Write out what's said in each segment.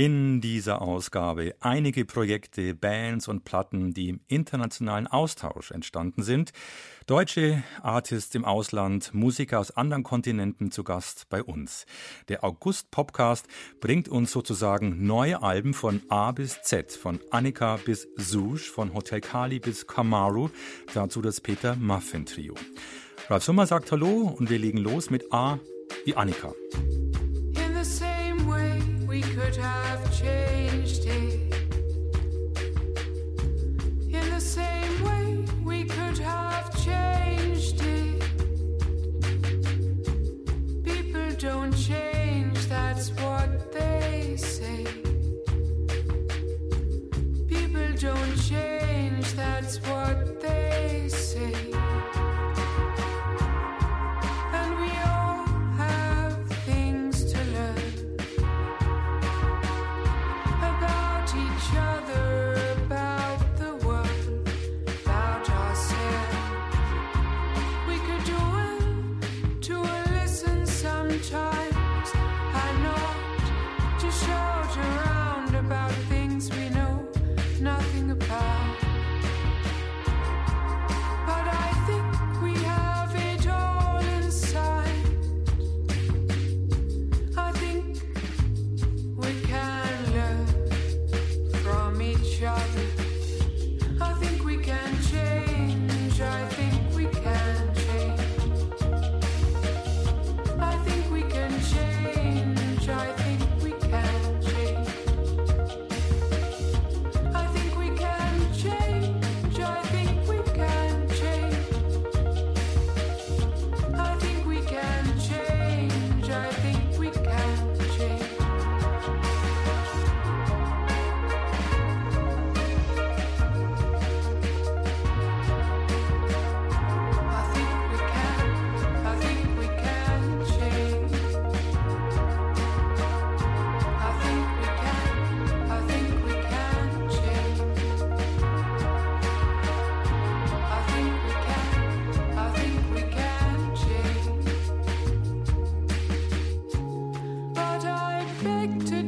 In dieser Ausgabe einige Projekte, Bands und Platten, die im internationalen Austausch entstanden sind. Deutsche Artists im Ausland, Musiker aus anderen Kontinenten zu Gast bei uns. Der August Popcast bringt uns sozusagen neue Alben von A bis Z, von Annika bis Sush, von Hotel Kali bis Kamaru, dazu das Peter Muffin Trio. Ralf Sommer sagt Hallo und wir legen los mit A wie Annika. Have changed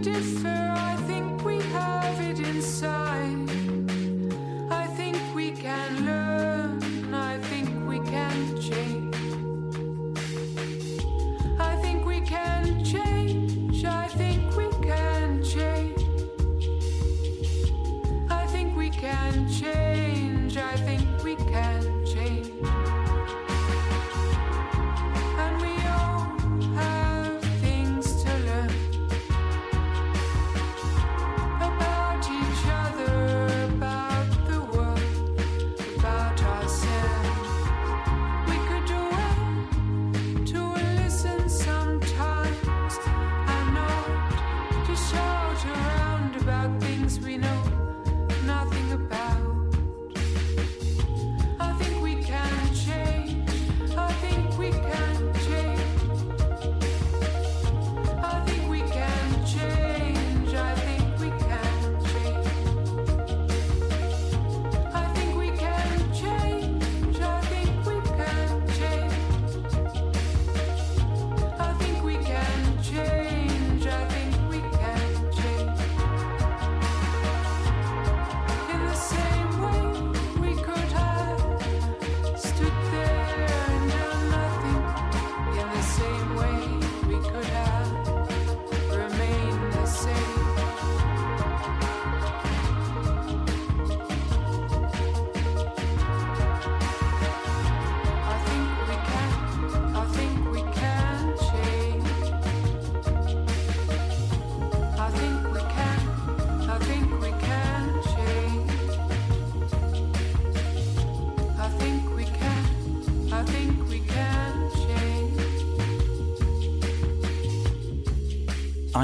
differ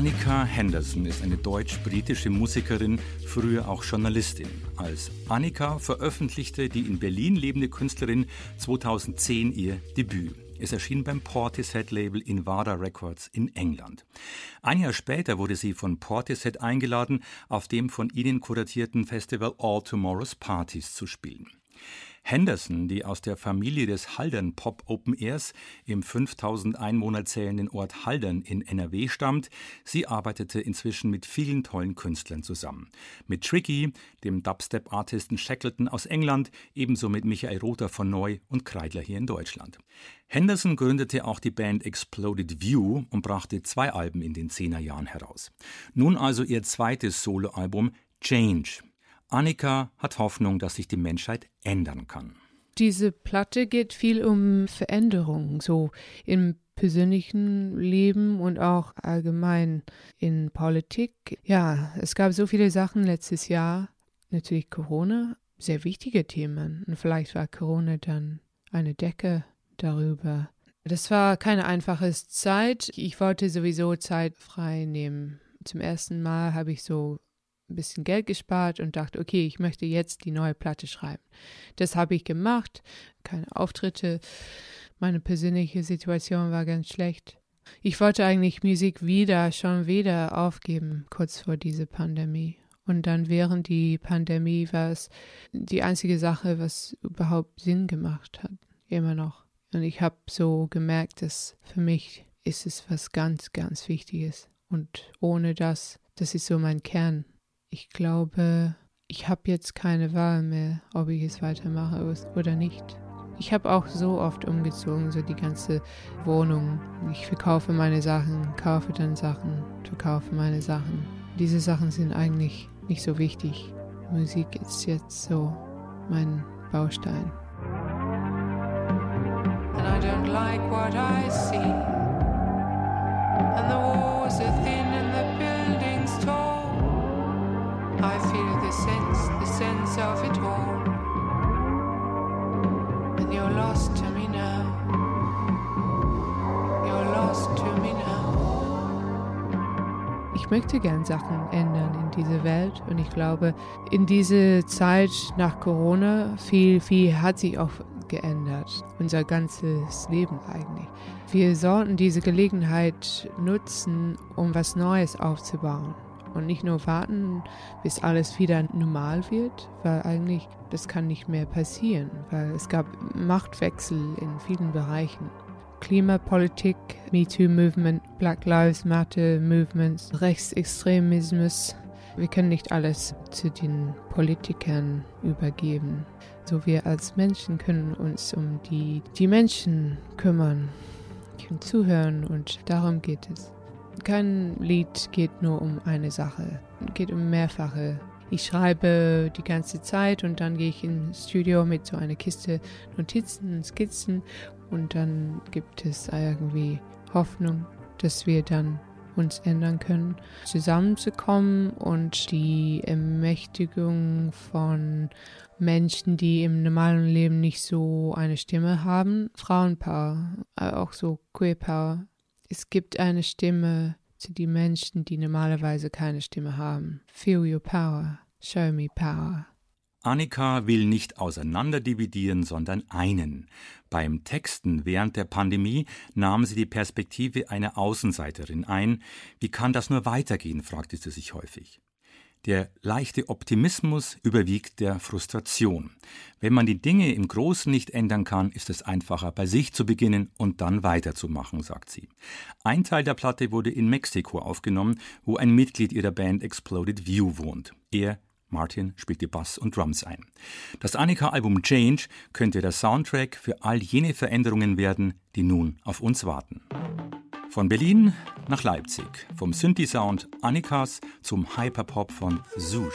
Annika Henderson ist eine deutsch-britische Musikerin, früher auch Journalistin. Als Annika veröffentlichte die in Berlin lebende Künstlerin 2010 ihr Debüt. Es erschien beim Portishead-Label Invada Records in England. Ein Jahr später wurde sie von Portishead eingeladen, auf dem von ihnen kuratierten Festival All Tomorrow's Parties zu spielen. Henderson, die aus der Familie des Haldern Pop Open Airs im 5000 Einwohner zählenden Ort Haldern in NRW stammt, sie arbeitete inzwischen mit vielen tollen Künstlern zusammen. Mit Tricky, dem Dubstep-Artisten Shackleton aus England, ebenso mit Michael Rother von Neu und Kreidler hier in Deutschland. Henderson gründete auch die Band Exploded View und brachte zwei Alben in den Zehnerjahren heraus. Nun also ihr zweites Soloalbum Change. Annika hat Hoffnung, dass sich die Menschheit ändern kann. Diese Platte geht viel um Veränderung, so im persönlichen Leben und auch allgemein in Politik. Ja, es gab so viele Sachen letztes Jahr. Natürlich Corona, sehr wichtige Themen. Und vielleicht war Corona dann eine Decke darüber. Das war keine einfache Zeit. Ich wollte sowieso Zeit frei nehmen. Zum ersten Mal habe ich so ein bisschen Geld gespart und dachte, okay, ich möchte jetzt die neue Platte schreiben. Das habe ich gemacht, keine Auftritte. Meine persönliche Situation war ganz schlecht. Ich wollte eigentlich Musik wieder, schon wieder aufgeben, kurz vor dieser Pandemie. Und dann während die Pandemie war es die einzige Sache, was überhaupt Sinn gemacht hat, immer noch. Und ich habe so gemerkt, dass für mich ist es was ganz, ganz Wichtiges. Und ohne das, das ist so mein Kern ich glaube, ich habe jetzt keine Wahl mehr, ob ich es weitermache oder nicht. Ich habe auch so oft umgezogen, so die ganze Wohnung. Ich verkaufe meine Sachen, kaufe dann Sachen, verkaufe meine Sachen. Diese Sachen sind eigentlich nicht so wichtig. Musik ist jetzt so mein Baustein. And I don't like what I see. And the of it all. And you're lost to me now. You're lost to me now. Ich möchte gern Sachen ändern in dieser Welt und ich glaube, in dieser Zeit nach Corona viel, viel hat sich auch geändert. Unser ganzes Leben eigentlich. Wir sollten diese Gelegenheit nutzen, um was Neues aufzubauen und nicht nur warten, bis alles wieder normal wird, weil eigentlich das kann nicht mehr passieren, weil es gab Machtwechsel in vielen Bereichen. Klimapolitik, MeToo-Movement, Black Lives Matter-Movements, Rechtsextremismus. Wir können nicht alles zu den Politikern übergeben. So wir als Menschen können uns um die, die Menschen kümmern, können zuhören und darum geht es. Kein Lied geht nur um eine Sache, geht um mehrfache. Ich schreibe die ganze Zeit und dann gehe ich ins Studio mit so einer Kiste Notizen Skizzen und dann gibt es irgendwie Hoffnung, dass wir dann uns ändern können, zusammenzukommen und die Ermächtigung von Menschen, die im normalen Leben nicht so eine Stimme haben, Frauenpower, auch so Queerpower, es gibt eine Stimme zu den Menschen, die normalerweise keine Stimme haben. Feel your power. Show me power. Annika will nicht auseinanderdividieren, sondern einen. Beim Texten während der Pandemie nahm sie die Perspektive einer Außenseiterin ein. Wie kann das nur weitergehen, fragte sie sich häufig. Der leichte Optimismus überwiegt der Frustration. Wenn man die Dinge im Großen nicht ändern kann, ist es einfacher, bei sich zu beginnen und dann weiterzumachen, sagt sie. Ein Teil der Platte wurde in Mexiko aufgenommen, wo ein Mitglied ihrer Band Exploded View wohnt. Er Martin spielt die Bass und Drums ein. Das Annika-Album Change könnte der Soundtrack für all jene Veränderungen werden, die nun auf uns warten. Von Berlin nach Leipzig, vom Synthi-Sound Annikas zum Hyperpop von Sush.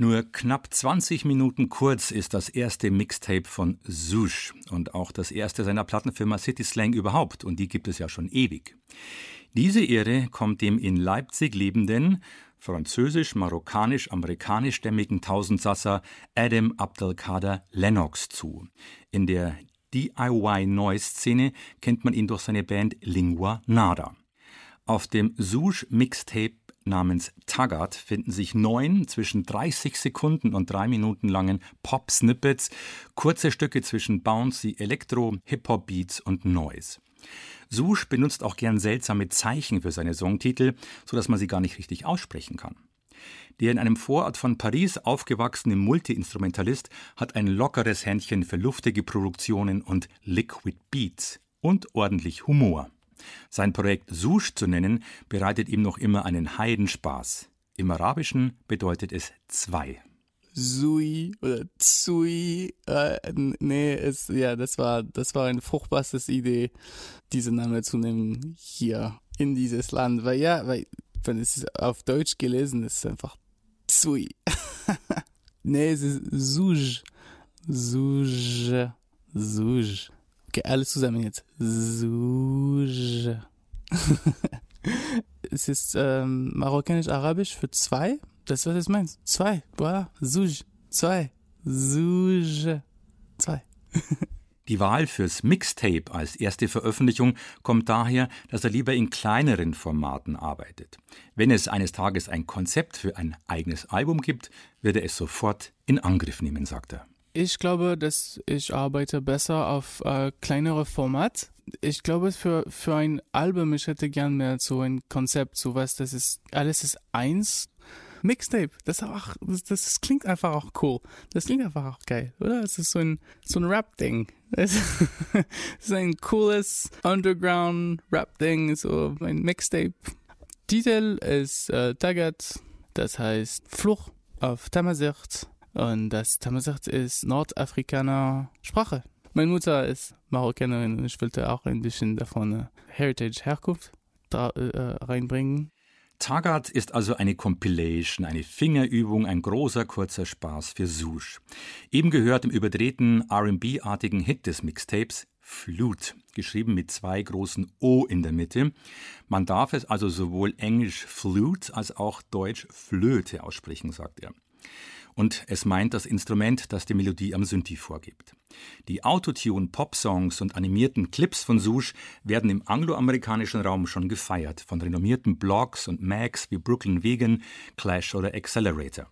Nur knapp 20 Minuten kurz ist das erste Mixtape von Sush und auch das erste seiner Plattenfirma City Slang überhaupt und die gibt es ja schon ewig. Diese Ehre kommt dem in Leipzig lebenden, französisch-marokkanisch-amerikanischstämmigen Tausendsasser Adam Abdelkader Lennox zu. In der DIY-Noise-Szene kennt man ihn durch seine Band Lingua Nada. Auf dem Sush Mixtape namens Taggart finden sich neun zwischen 30 Sekunden und drei Minuten langen Pop-Snippets, kurze Stücke zwischen Bouncy, Elektro, Hip-Hop-Beats und Noise. Sush benutzt auch gern seltsame Zeichen für seine Songtitel, sodass man sie gar nicht richtig aussprechen kann. Der in einem Vorort von Paris aufgewachsene Multiinstrumentalist hat ein lockeres Händchen für luftige Produktionen und Liquid Beats und ordentlich Humor. Sein Projekt Sush zu nennen, bereitet ihm noch immer einen Heidenspaß. Im Arabischen bedeutet es zwei. Sui oder Tsui. Äh, nee, es, ja, das war, das war eine fruchtbare Idee, diesen Namen zu nehmen hier in dieses Land. Weil ja, weil, wenn es auf Deutsch gelesen ist, ist es einfach Tsui. nee, es ist Suj. Suj. Suj. Okay, alles zusammen jetzt. Suj. es ist ähm, marokkanisch-arabisch für zwei. Das ist, was es meint. Zwei. Voilà. Suj. Zwei. Suj. Zwei. Die Wahl fürs Mixtape als erste Veröffentlichung kommt daher, dass er lieber in kleineren Formaten arbeitet. Wenn es eines Tages ein Konzept für ein eigenes Album gibt, wird er es sofort in Angriff nehmen, sagt er. Ich glaube, dass ich arbeite besser auf äh, kleinere Format. Ich glaube, für, für ein Album, ich hätte gern mehr so ein Konzept, sowas, das ist, alles ist eins. Mixtape, das, auch, das, das klingt einfach auch cool. Das klingt einfach auch geil, oder? Es ist so ein, so ein Rap-Ding. Es ist ein cooles Underground-Rap-Ding, so ein Mixtape. Titel ist äh, Tagat, das heißt Fluch auf Tamazirt. Und das Tamazirt ist Nordafrikaner Sprache. Meine Mutter ist Marokkanerin und ich wollte auch ein bisschen davon äh, Heritage, Herkunft da, äh, reinbringen. Taggart ist also eine Compilation, eine Fingerübung, ein großer, kurzer Spaß für Sush. Eben gehört im überdrehten RB-artigen Hit des Mixtapes Flute, geschrieben mit zwei großen O in der Mitte. Man darf es also sowohl englisch Flute als auch deutsch Flöte aussprechen, sagt er und es meint das Instrument, das die Melodie am Synthi vorgibt. Die Autotune-Pop-Songs und animierten Clips von Sush werden im angloamerikanischen Raum schon gefeiert, von renommierten Blogs und Mags wie Brooklyn Vegan, Clash oder Accelerator.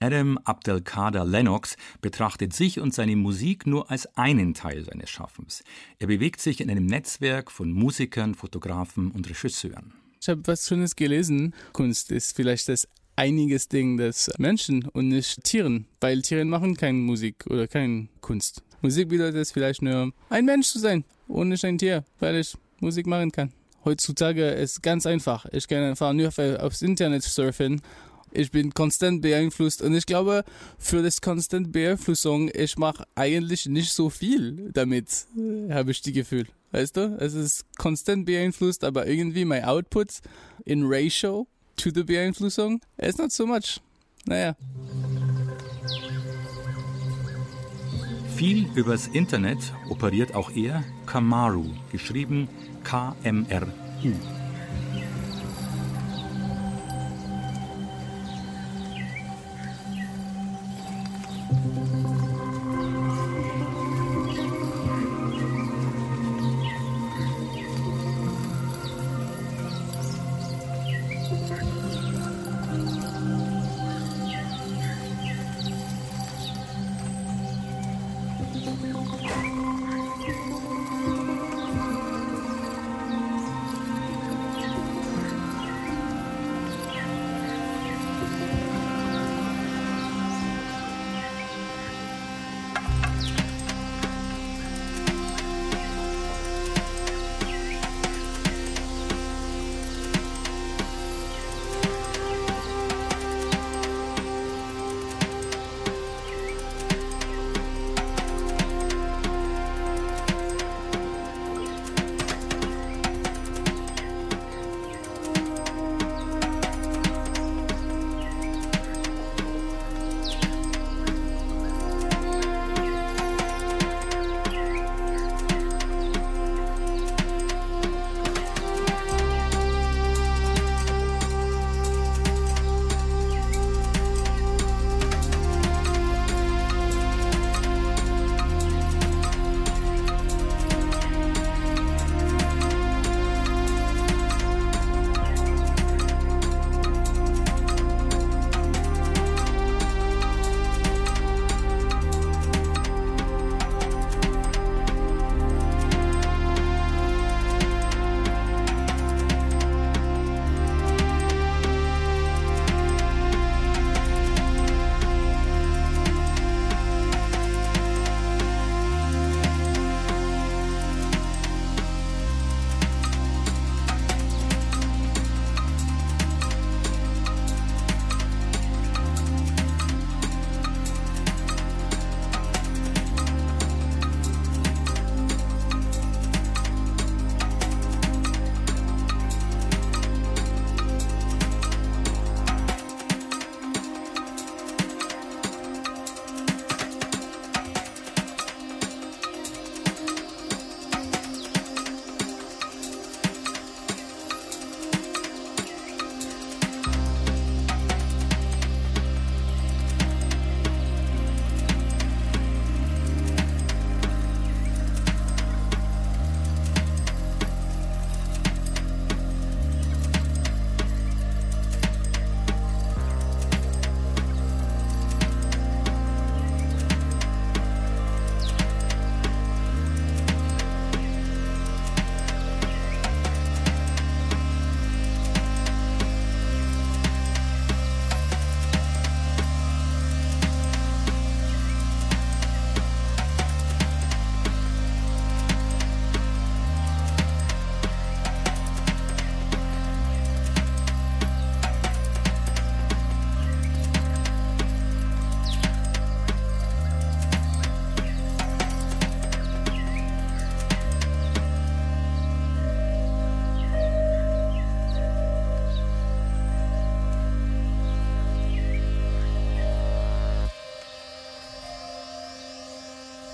Adam Abdelkader Lennox betrachtet sich und seine Musik nur als einen Teil seines Schaffens. Er bewegt sich in einem Netzwerk von Musikern, Fotografen und Regisseuren. Ich habe was Schönes gelesen. Kunst ist vielleicht das einiges Ding des Menschen und nicht Tieren, weil Tiere machen keine Musik oder keine Kunst. Musik bedeutet es vielleicht nur, ein Mensch zu sein und nicht ein Tier, weil ich Musik machen kann. Heutzutage ist ganz einfach. Ich kann einfach nur aufs Internet surfen. Ich bin konstant beeinflusst und ich glaube, für das konstant Beeinflussung, ich mache eigentlich nicht so viel damit, habe ich die Gefühl. Weißt du? Es ist konstant beeinflusst, aber irgendwie mein Output in Ratio to the Beeinflussung, it's not so much. Naja. Viel übers Internet operiert auch er Kamaru, geschrieben K-M-R-U.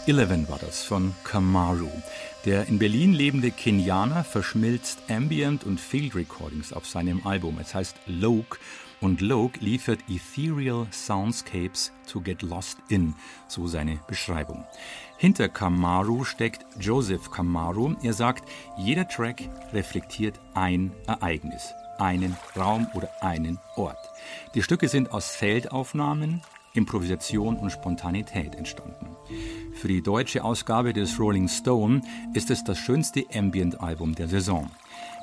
Eleven war das von Kamaru. Der in Berlin lebende Kenianer verschmilzt Ambient und Field Recordings auf seinem Album. Es heißt Loke und Loke liefert Ethereal Soundscapes to get lost in, so seine Beschreibung. Hinter Kamaru steckt Joseph Kamaru. Er sagt, jeder Track reflektiert ein Ereignis, einen Raum oder einen Ort. Die Stücke sind aus Feldaufnahmen, Improvisation und Spontanität entstanden. Für die deutsche Ausgabe des Rolling Stone ist es das schönste Ambient-Album der Saison.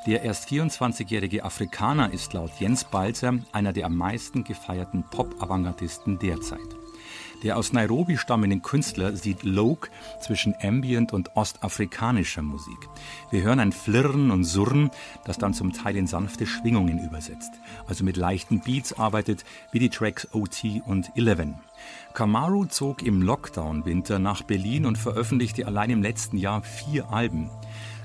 Der erst 24-jährige Afrikaner ist laut Jens Balzer einer der am meisten gefeierten Pop-Avantgardisten derzeit. Der aus Nairobi stammende Künstler sieht Loke zwischen Ambient und ostafrikanischer Musik. Wir hören ein Flirren und Surren, das dann zum Teil in sanfte Schwingungen übersetzt, also mit leichten Beats arbeitet, wie die Tracks OT und Eleven. Kamaru zog im Lockdown-Winter nach Berlin und veröffentlichte allein im letzten Jahr vier Alben.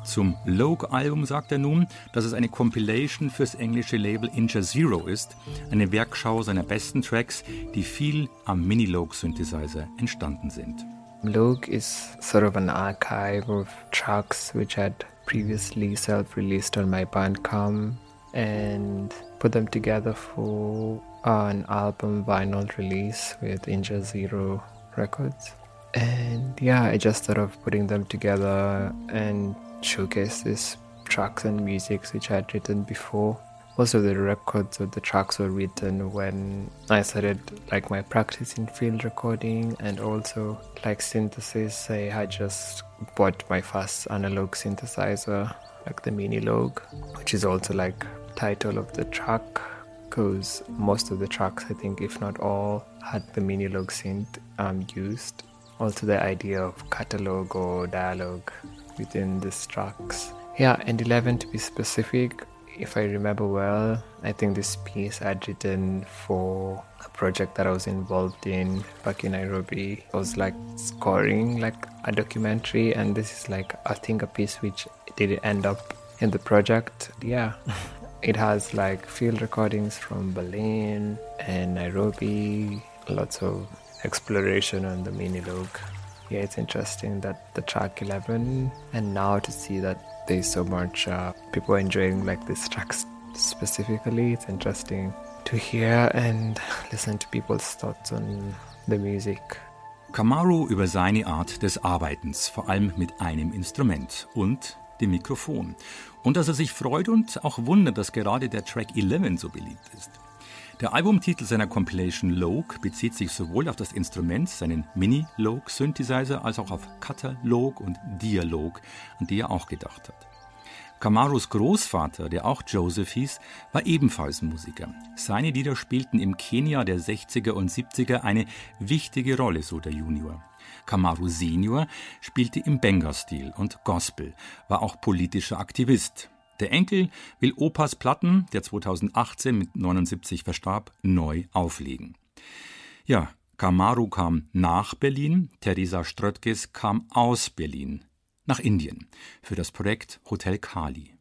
Zum Logue-Album sagt er nun, dass es eine Compilation fürs englische Label Inja Zero ist, eine Werkschau seiner besten Tracks, die viel am Mini-Logue-Synthesizer entstanden sind. Logue is sort of an archive of tracks which had previously self-released on my Bandcamp and put them together for an album vinyl release with Inja Zero Records. And yeah, I just thought of putting them together and showcase these tracks and musics which I had written before. Most of the records or the tracks were written when I started like my practice in field recording and also like synthesis. I had just bought my first analog synthesizer, like the Mini Log, which is also like title of the track because most of the tracks, I think, if not all, had the Mini Log synth um, used. Also, the idea of catalog or dialogue within these tracks. Yeah, and 11 to be specific, if I remember well, I think this piece I'd written for a project that I was involved in back in Nairobi. I was like scoring like a documentary, and this is like I think a piece which didn't end up in the project. Yeah, it has like field recordings from Berlin and Nairobi, lots of exploration on the mini log yeah, it's interesting that the track 11 and now to see that there's so much uh, people enjoying like this track specifically, it's interesting to hear and listen to people's thoughts on the music. Kamaru über seine Art des Arbeitens, vor allem mit einem Instrument und dem Mikrofon. Und dass er sich freut und auch wundert, dass gerade der Track 11 so beliebt ist. Der Albumtitel seiner Compilation Logue bezieht sich sowohl auf das Instrument, seinen Mini-Logue-Synthesizer, als auch auf Katalog und Dialog, an die er auch gedacht hat. Kamarus Großvater, der auch Joseph hieß, war ebenfalls Musiker. Seine Lieder spielten im Kenia der 60er und 70er eine wichtige Rolle, so der Junior. Kamaru Senior spielte im Benga-Stil und Gospel, war auch politischer Aktivist. Der Enkel will Opas Platten, der 2018 mit 79 verstarb, neu auflegen. Ja, Kamaru kam nach Berlin, Theresa Ströttges kam aus Berlin nach Indien für das Projekt Hotel Kali.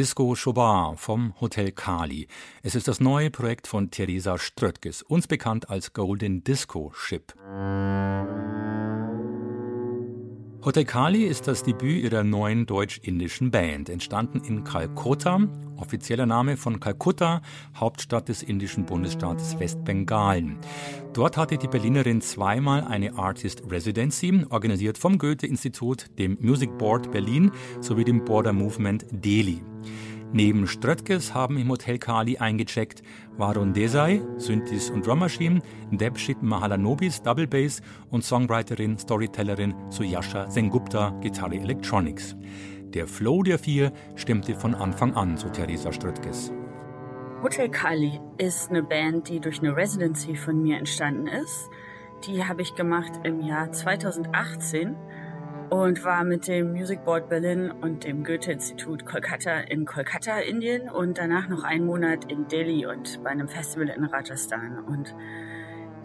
Disco Chopin vom Hotel Kali. Es ist das neue Projekt von Theresa Ströttges, uns bekannt als Golden Disco Ship. Hotel Kali ist das Debüt ihrer neuen deutsch-indischen Band, entstanden in Kalkutta, offizieller Name von Kalkutta, Hauptstadt des indischen Bundesstaates Westbengalen. Dort hatte die Berlinerin zweimal eine Artist Residency, organisiert vom Goethe-Institut, dem Music Board Berlin sowie dem Border Movement Delhi. Neben Ströttges haben im Hotel Kali eingecheckt Varun Desai, Synthes und Drum Machine, Debshit Mahalanobis, Double Bass und Songwriterin, Storytellerin Suyasha Sengupta, Gitarre Electronics. Der Flow der vier stimmte von Anfang an, so Theresa Ströttges. Hotel Kali ist eine Band, die durch eine Residency von mir entstanden ist. Die habe ich gemacht im Jahr 2018 und war mit dem Music Board Berlin und dem Goethe-Institut Kolkata in Kolkata, Indien und danach noch einen Monat in Delhi und bei einem Festival in Rajasthan. Und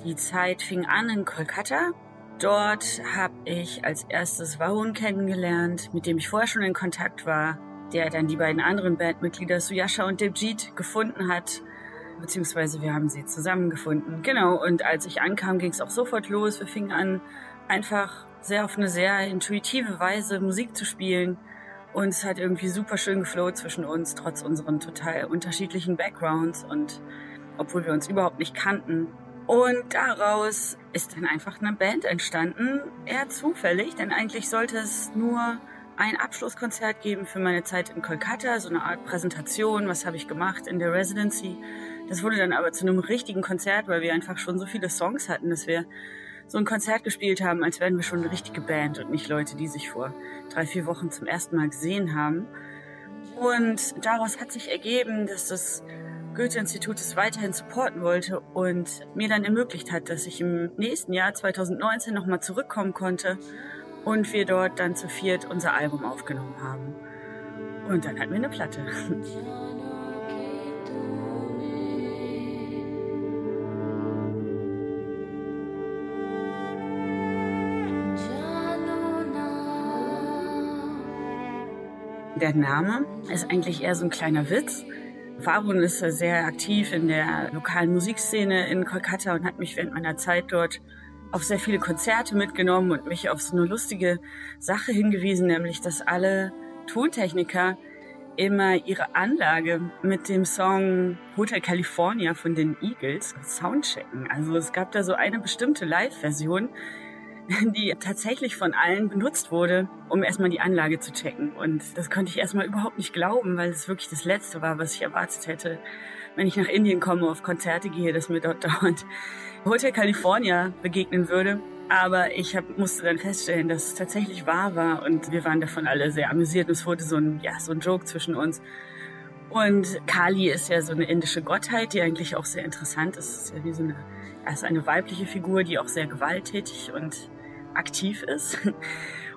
die Zeit fing an in Kolkata. Dort habe ich als erstes Varun kennengelernt, mit dem ich vorher schon in Kontakt war, der dann die beiden anderen Bandmitglieder Suyasha und Debjit gefunden hat beziehungsweise wir haben sie zusammengefunden. Genau, und als ich ankam, ging es auch sofort los. Wir fingen an, einfach sehr auf eine sehr intuitive Weise Musik zu spielen. Und es hat irgendwie super schön geflowt zwischen uns, trotz unseren total unterschiedlichen Backgrounds und obwohl wir uns überhaupt nicht kannten. Und daraus ist dann einfach eine Band entstanden, eher zufällig, denn eigentlich sollte es nur ein Abschlusskonzert geben für meine Zeit in Kolkata, so eine Art Präsentation, was habe ich gemacht in der Residency. Das wurde dann aber zu einem richtigen Konzert, weil wir einfach schon so viele Songs hatten, dass wir so ein Konzert gespielt haben, als wären wir schon eine richtige Band und nicht Leute, die sich vor drei, vier Wochen zum ersten Mal gesehen haben. Und daraus hat sich ergeben, dass das Goethe-Institut es weiterhin supporten wollte und mir dann ermöglicht hat, dass ich im nächsten Jahr 2019 nochmal zurückkommen konnte und wir dort dann zu viert unser Album aufgenommen haben. Und dann hatten wir eine Platte. Der Name ist eigentlich eher so ein kleiner Witz. Varun ist sehr aktiv in der lokalen Musikszene in Kolkata und hat mich während meiner Zeit dort auf sehr viele Konzerte mitgenommen und mich auf so eine lustige Sache hingewiesen, nämlich dass alle Tontechniker immer ihre Anlage mit dem Song Hotel California von den Eagles soundchecken. Also es gab da so eine bestimmte Live-Version, die tatsächlich von allen benutzt wurde, um erstmal die Anlage zu checken. Und das konnte ich erstmal überhaupt nicht glauben, weil es wirklich das Letzte war, was ich erwartet hätte, wenn ich nach Indien komme, auf Konzerte gehe, dass mir dort dauernd Hotel California begegnen würde. Aber ich hab, musste dann feststellen, dass es tatsächlich wahr war und wir waren davon alle sehr amüsiert. Es wurde so ein, ja, so ein Joke zwischen uns. Und Kali ist ja so eine indische Gottheit, die eigentlich auch sehr interessant ist. Es ist ja wie so eine, also eine weibliche Figur, die auch sehr gewalttätig und aktiv ist.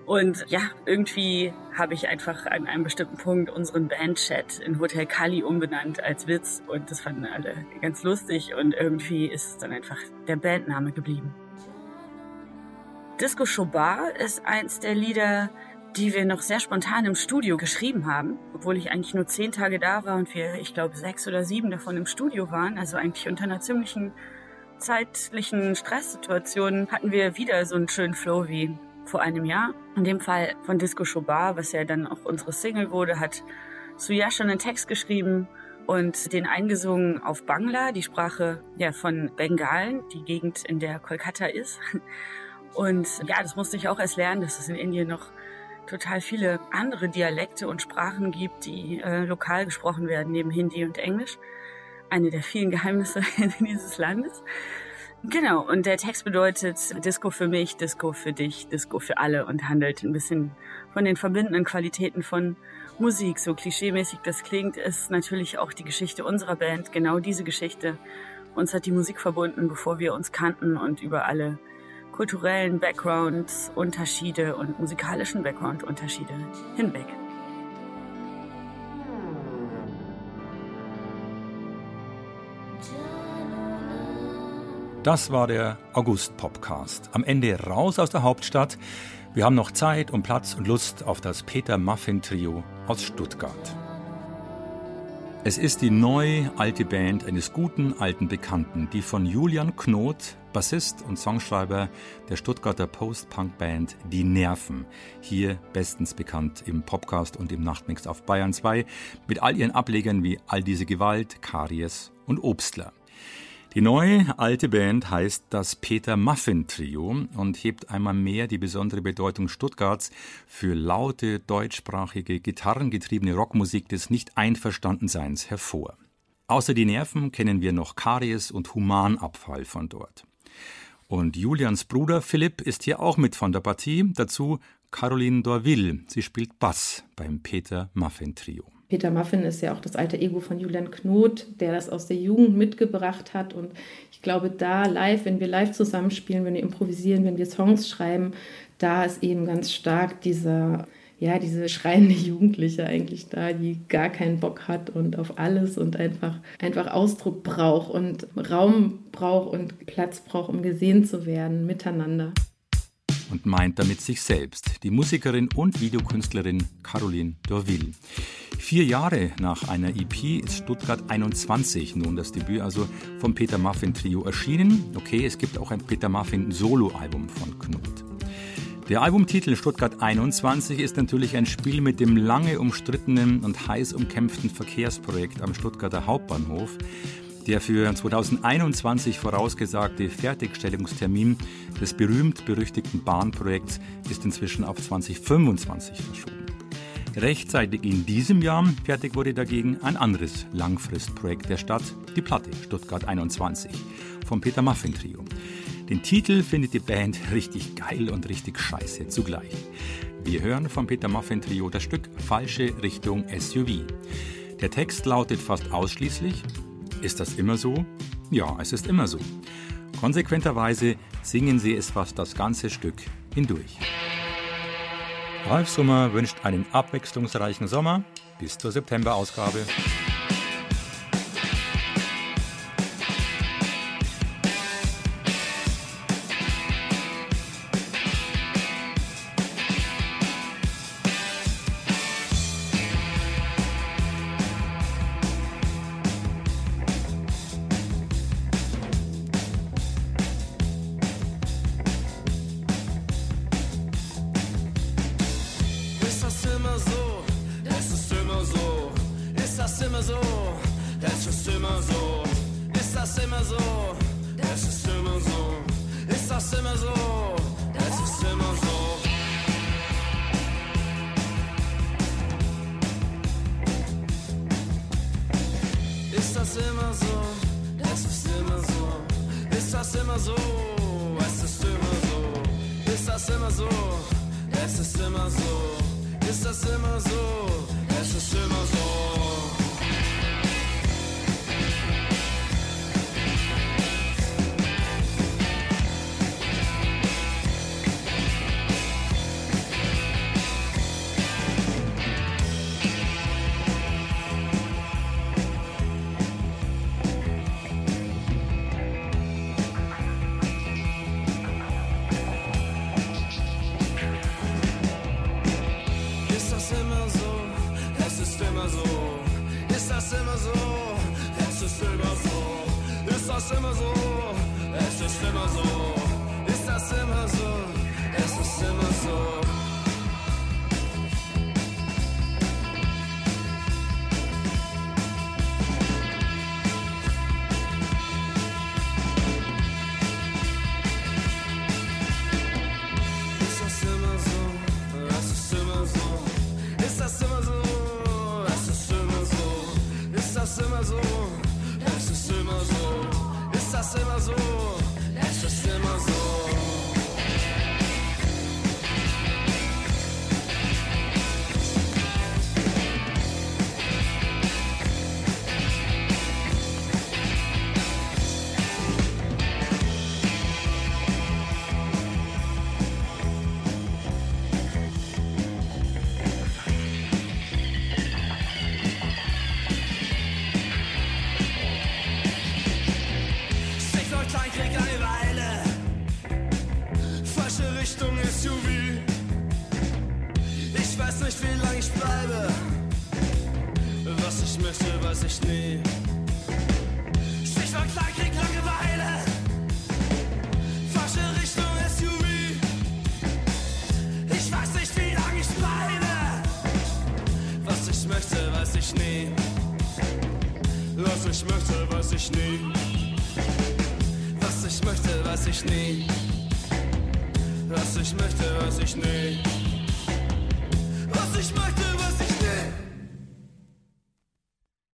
Und ja, irgendwie habe ich einfach an einem bestimmten Punkt unseren Bandchat in Hotel Kali umbenannt als Witz und das fanden alle ganz lustig und irgendwie ist dann einfach der Bandname geblieben. Disco Shobar ist eins der Lieder, die wir noch sehr spontan im Studio geschrieben haben, obwohl ich eigentlich nur zehn Tage da war und wir, ich glaube, sechs oder sieben davon im Studio waren, also eigentlich unter einer ziemlichen zeitlichen Stresssituationen hatten wir wieder so einen schönen Flow wie vor einem Jahr. In dem Fall von Disco Shobar, was ja dann auch unsere Single wurde, hat Suyasha einen Text geschrieben und den eingesungen auf Bangla, die Sprache ja, von Bengalen, die Gegend, in der Kolkata ist. Und ja, das musste ich auch erst lernen, dass es in Indien noch total viele andere Dialekte und Sprachen gibt, die äh, lokal gesprochen werden, neben Hindi und Englisch eine der vielen Geheimnisse dieses Landes. Genau, und der Text bedeutet Disco für mich, Disco für dich, Disco für alle und handelt ein bisschen von den verbindenden Qualitäten von Musik. So klischeemäßig das klingt, ist natürlich auch die Geschichte unserer Band genau diese Geschichte. Uns hat die Musik verbunden, bevor wir uns kannten und über alle kulturellen Backgrounds, Unterschiede und musikalischen Background-Unterschiede hinweg. Das war der August-Podcast. Am Ende raus aus der Hauptstadt. Wir haben noch Zeit und Platz und Lust auf das Peter Muffin Trio aus Stuttgart. Es ist die neue alte Band eines guten alten Bekannten, die von Julian Knot, Bassist und Songschreiber der Stuttgarter Post-Punk-Band Die Nerven, hier bestens bekannt im Podcast und im Nachtmix auf Bayern 2, mit all ihren Ablegern wie All diese Gewalt, Karies und Obstler. Die neue alte Band heißt das Peter Muffin Trio und hebt einmal mehr die besondere Bedeutung Stuttgarts für laute, deutschsprachige, gitarrengetriebene Rockmusik des Nicht-Einverstandenseins hervor. Außer die Nerven kennen wir noch Karies und Humanabfall von dort. Und Julians Bruder Philipp ist hier auch mit von der Partie. Dazu Caroline Dorville. Sie spielt Bass beim Peter Muffin Trio. Peter Muffin ist ja auch das alte Ego von Julian Knot, der das aus der Jugend mitgebracht hat. Und ich glaube, da live, wenn wir live zusammenspielen, wenn wir improvisieren, wenn wir Songs schreiben, da ist eben ganz stark dieser, ja, diese schreiende Jugendliche eigentlich da, die gar keinen Bock hat und auf alles und einfach, einfach Ausdruck braucht und Raum braucht und Platz braucht, um gesehen zu werden miteinander und meint damit sich selbst, die Musikerin und Videokünstlerin Caroline Dorville. Vier Jahre nach einer EP ist Stuttgart 21 nun das Debüt also vom Peter Muffin Trio erschienen. Okay, es gibt auch ein Peter Muffin Solo-Album von Knut. Der Albumtitel Stuttgart 21 ist natürlich ein Spiel mit dem lange umstrittenen und heiß umkämpften Verkehrsprojekt am Stuttgarter Hauptbahnhof. Der für 2021 vorausgesagte Fertigstellungstermin des berühmt-berüchtigten Bahnprojekts ist inzwischen auf 2025 verschoben. Rechtzeitig in diesem Jahr fertig wurde dagegen ein anderes Langfristprojekt der Stadt, die Platte Stuttgart 21 vom Peter Muffin Trio. Den Titel findet die Band richtig geil und richtig scheiße zugleich. Wir hören vom Peter Muffin Trio das Stück Falsche Richtung SUV. Der Text lautet fast ausschließlich ist das immer so? Ja, es ist immer so. Konsequenterweise singen sie es fast das ganze Stück hindurch. Ralf Summer wünscht einen abwechslungsreichen Sommer bis zur September-Ausgabe. so, es ist immer so, ist das immer so, es ist immer so, ist das immer so. Weiß nicht, wie lange ich bleibe. Was ich